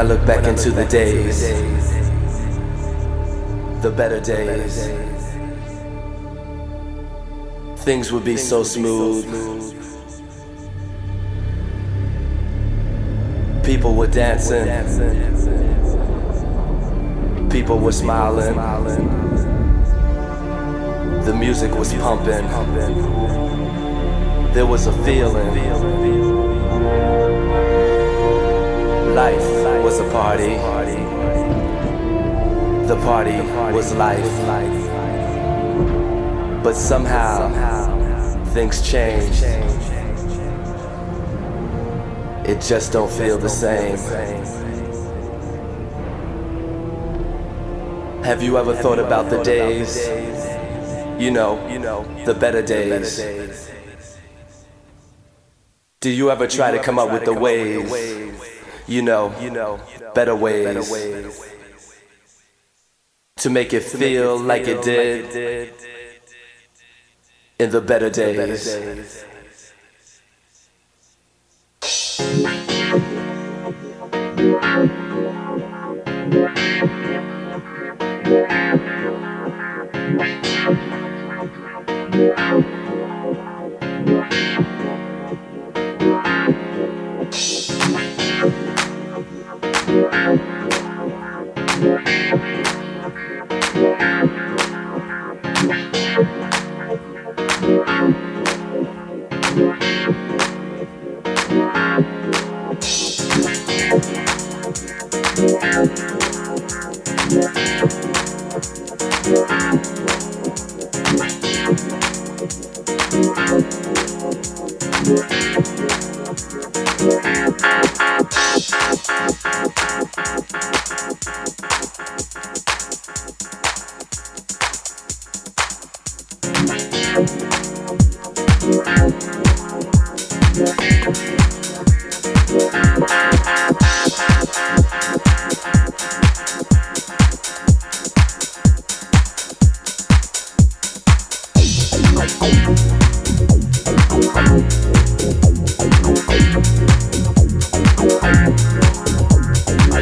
I look back into the days, the better days, things would be so smooth. People were dancing, people were smiling, the music was pumping, there was a feeling. Life was a party. The party was life. But somehow things change. It just don't feel the same. Have you ever thought about the days? You know, the better days. Do you ever try to come up with the ways? You know, you know, better ways, better ways to make it feel like it did in the better days. Yeah.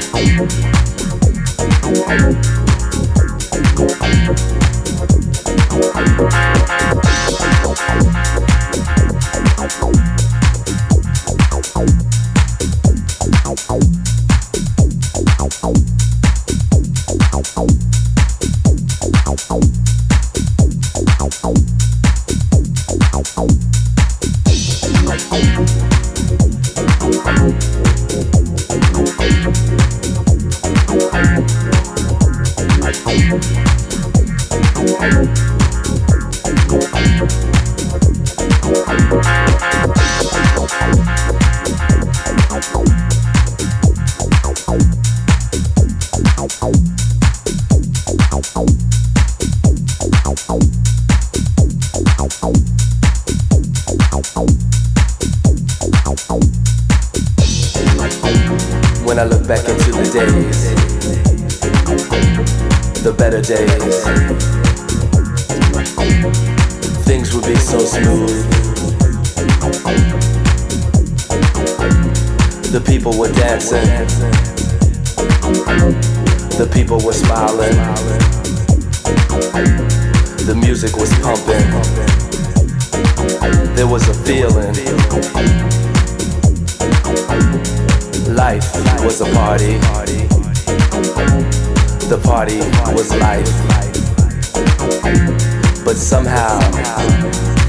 Thank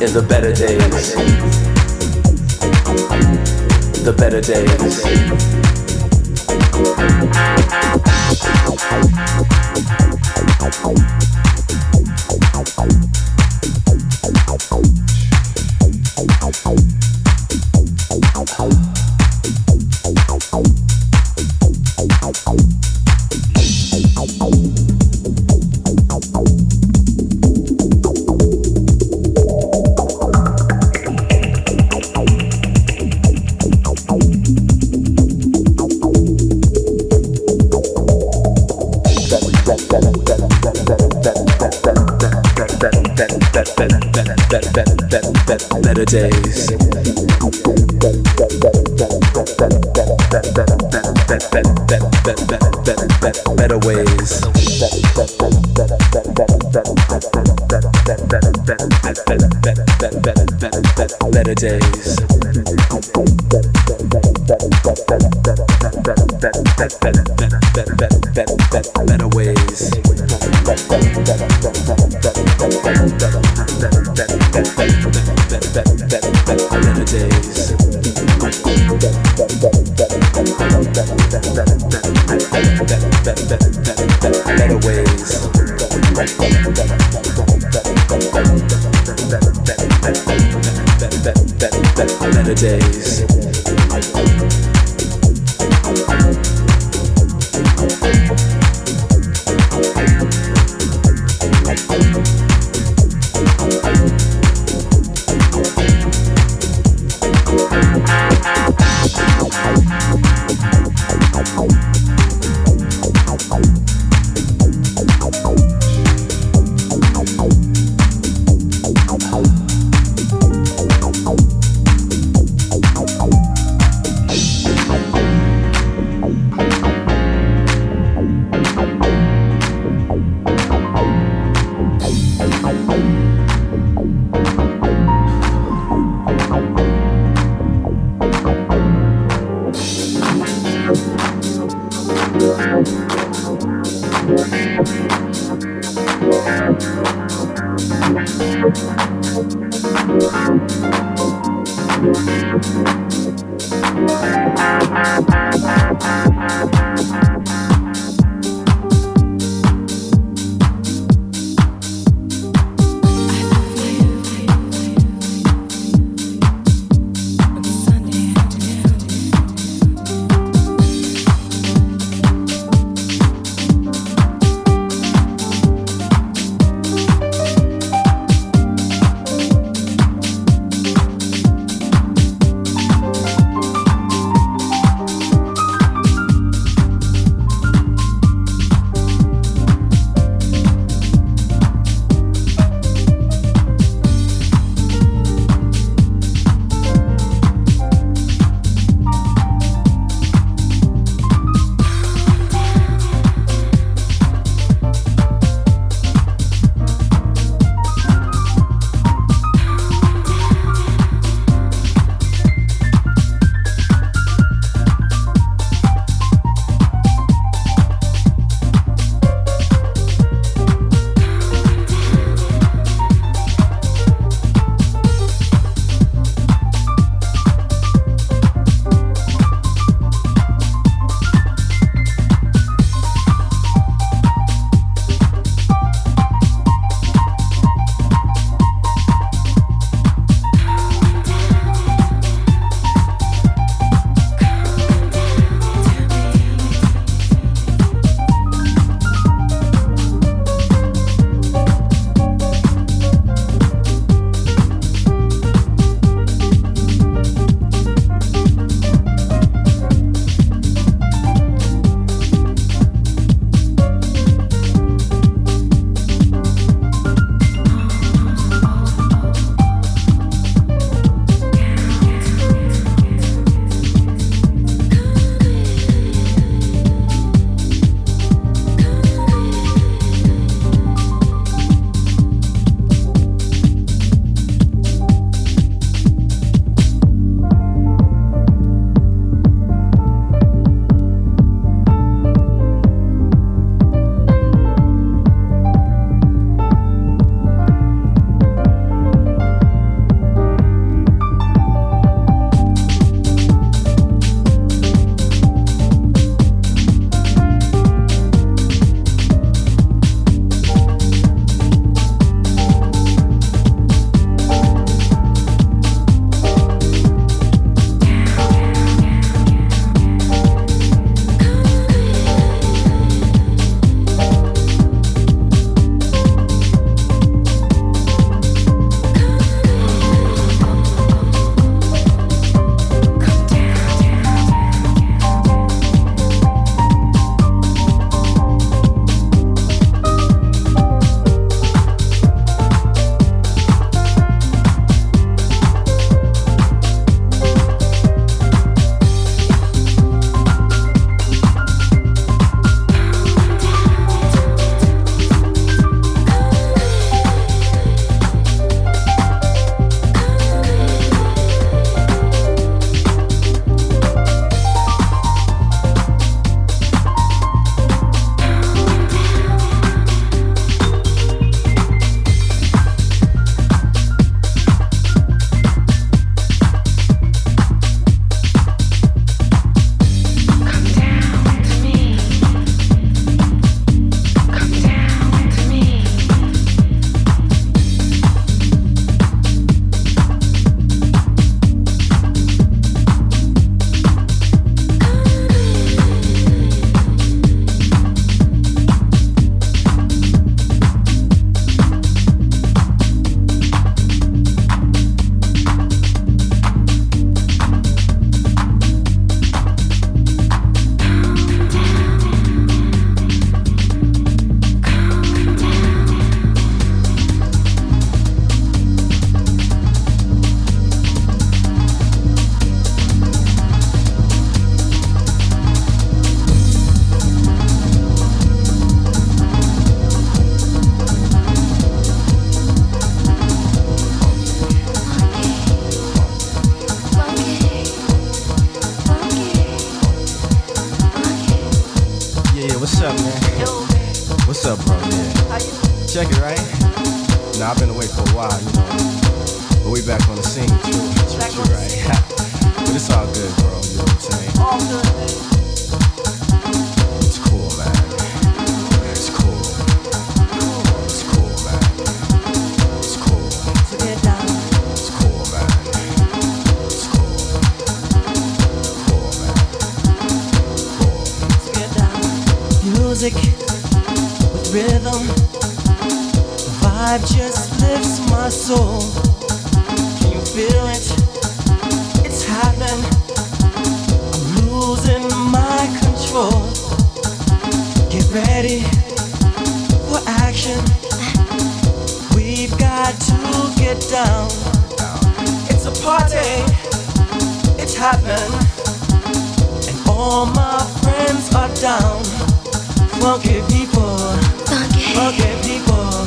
in the better days. The better days. day. up, man? What's up, bro? Yeah. Check it, right? Now, I've been away for a while, you know. But we back on the scene, true, true, true, right? but it's all good, bro. You know what I'm saying? All good, music with rhythm. The vibe just lifts my soul. Can you feel it? It's happening. I'm losing my control. Get ready for action. We've got to get down. It's a party. It's happening. And all my friends are down. Funky people, funky, people,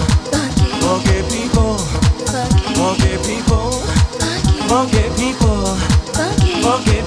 funky, people, funky, people, funky, people, funky.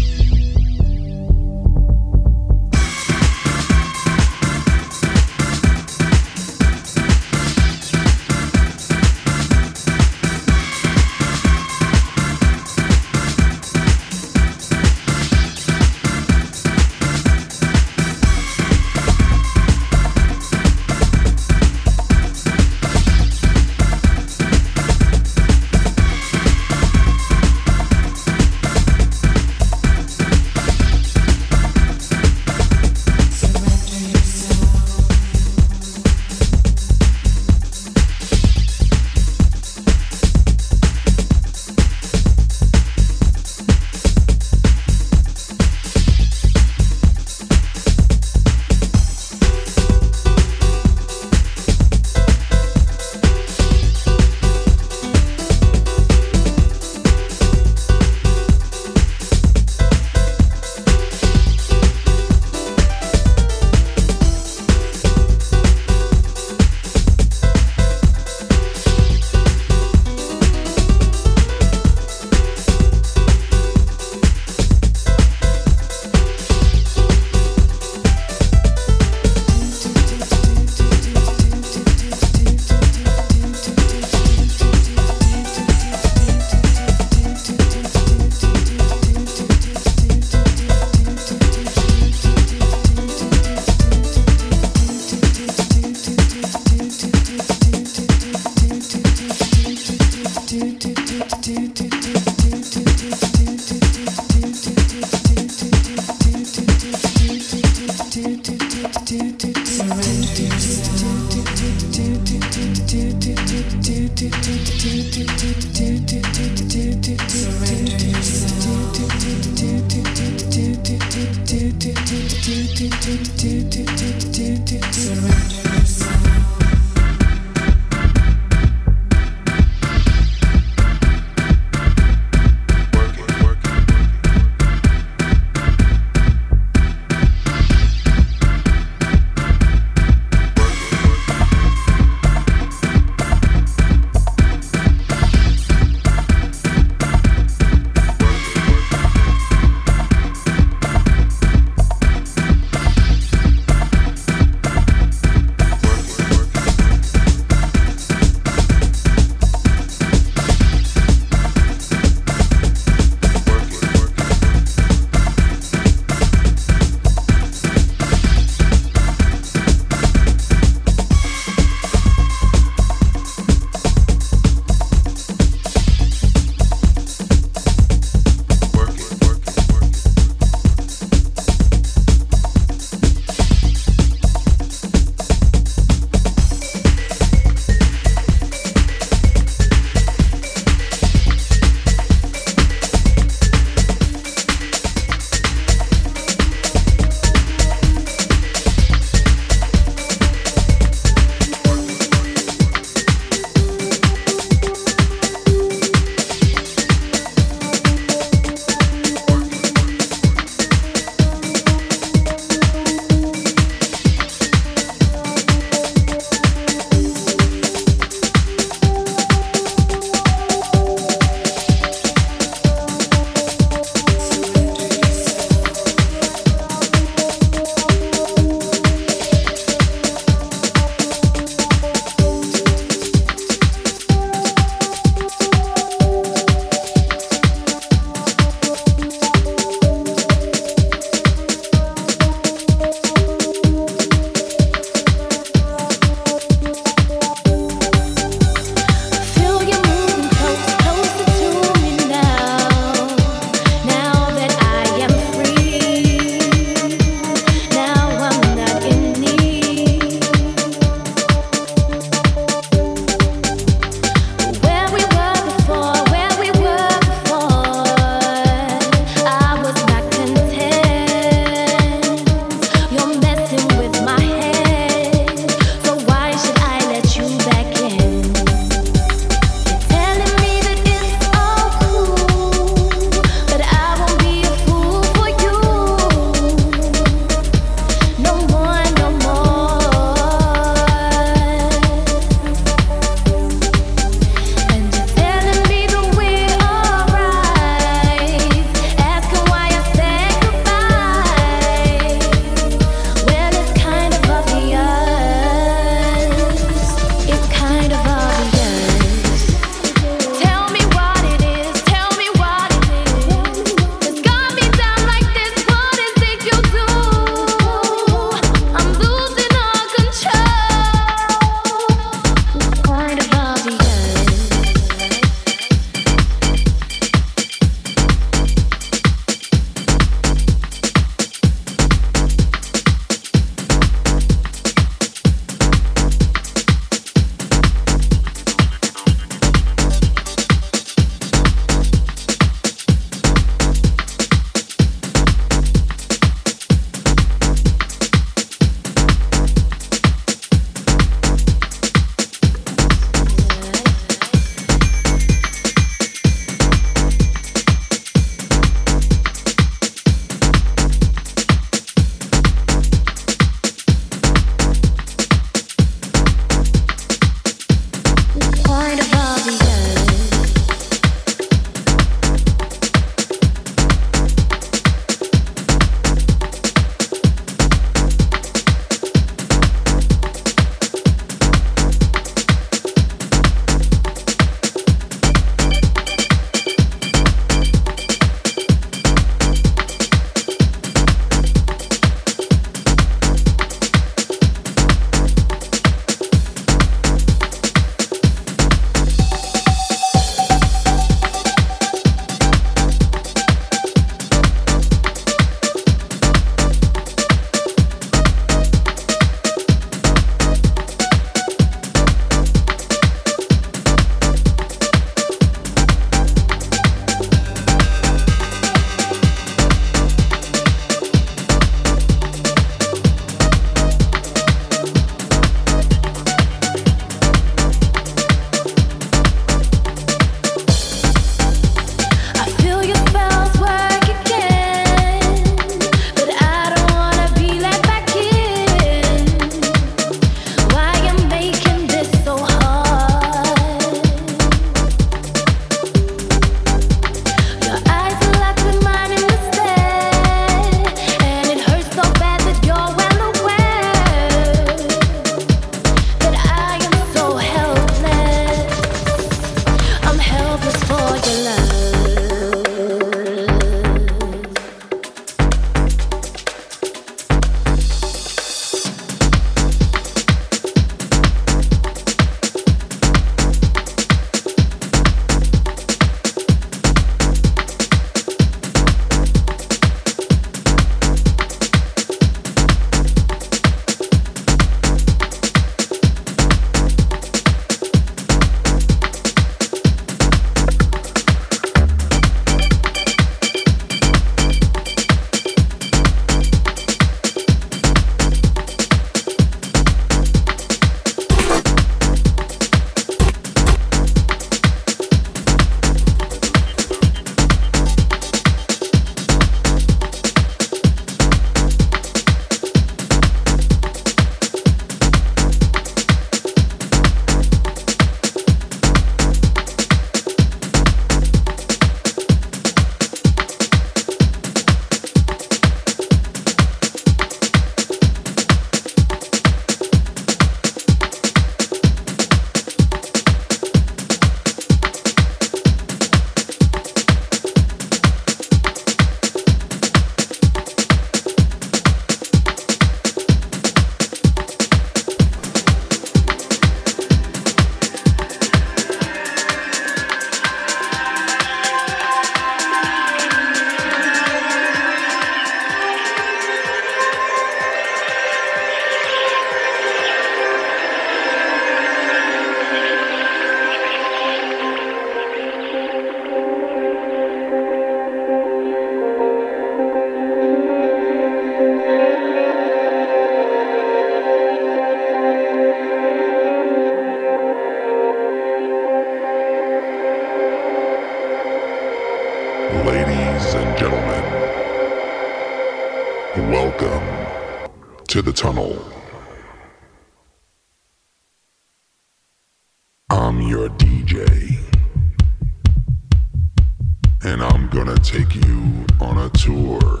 On a tour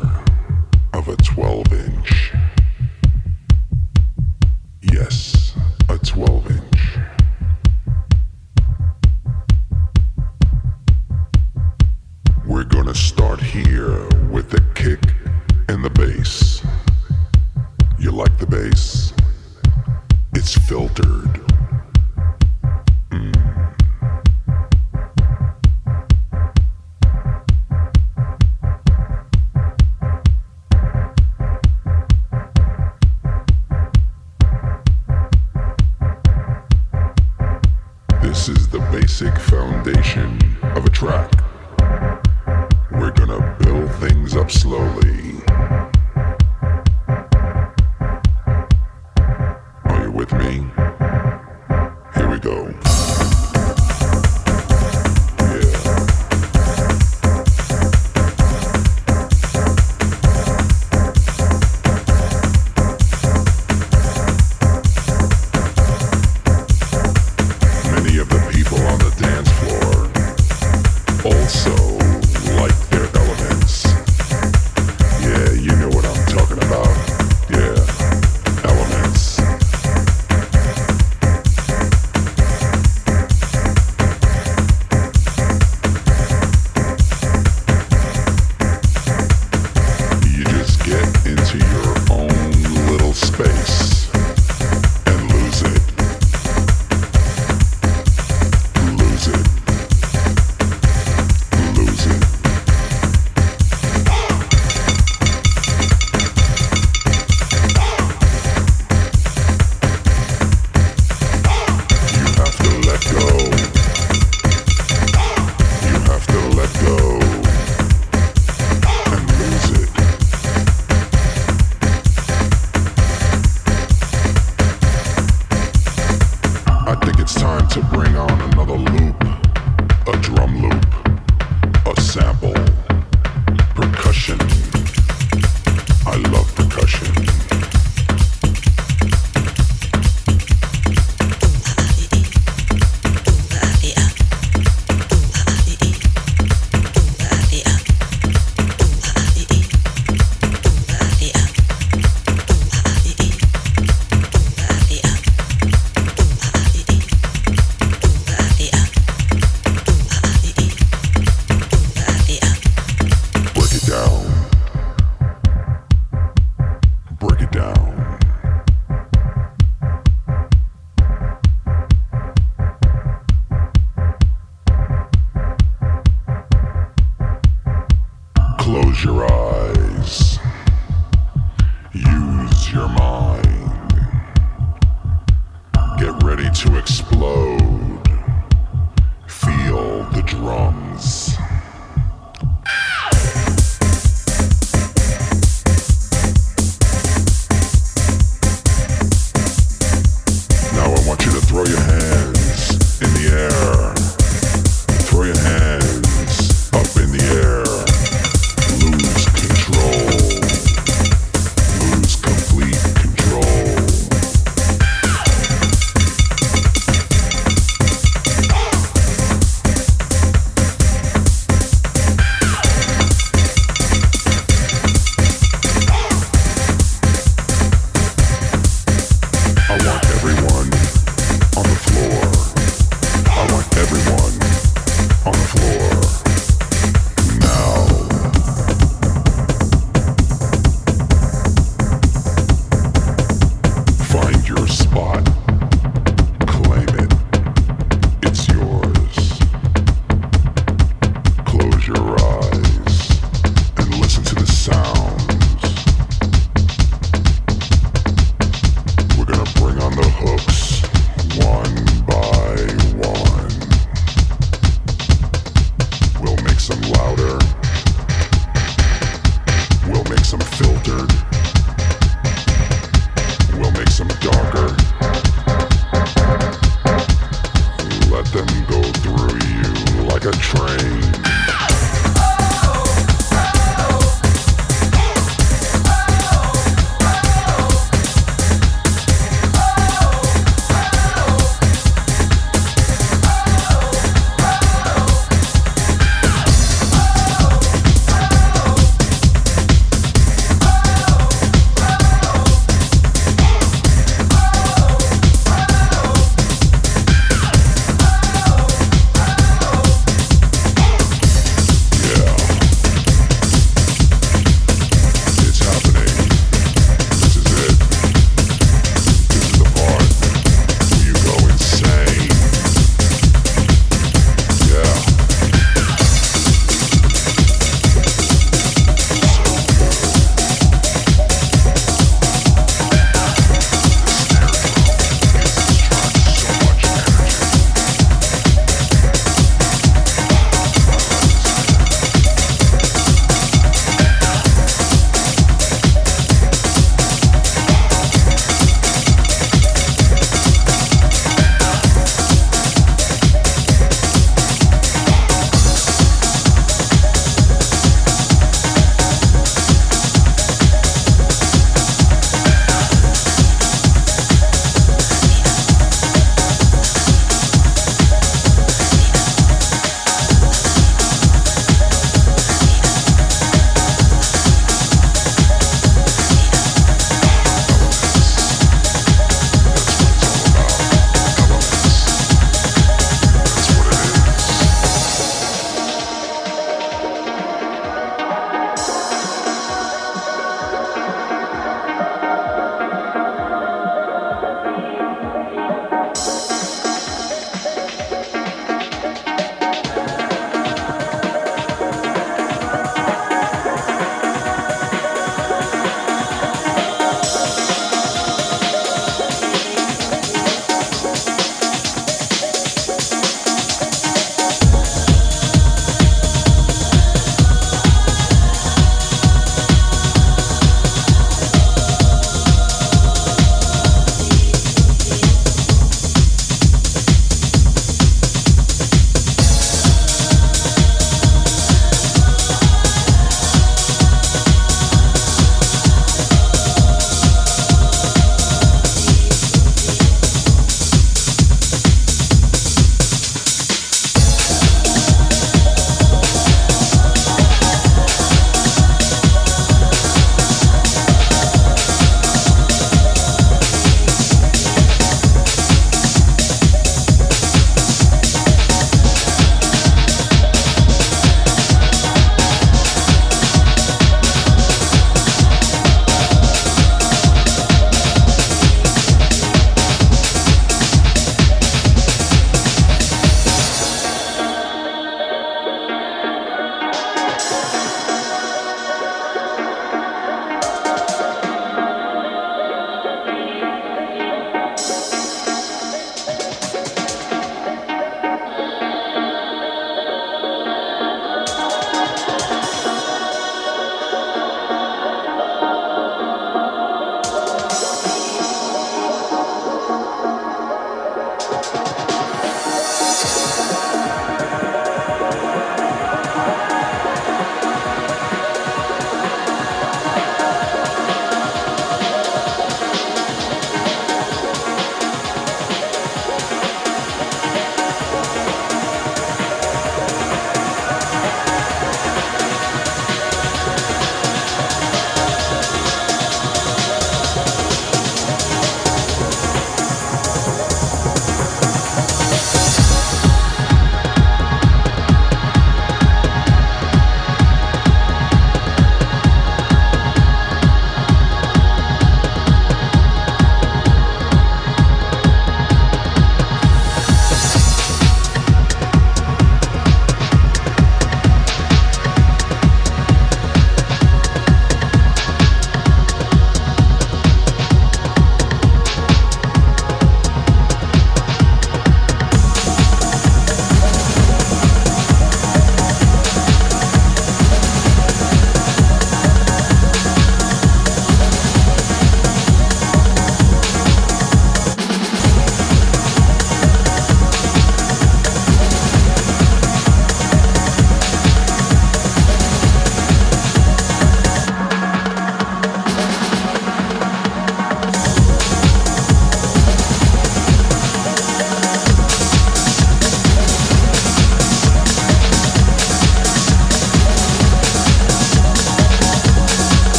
of a 12 inch.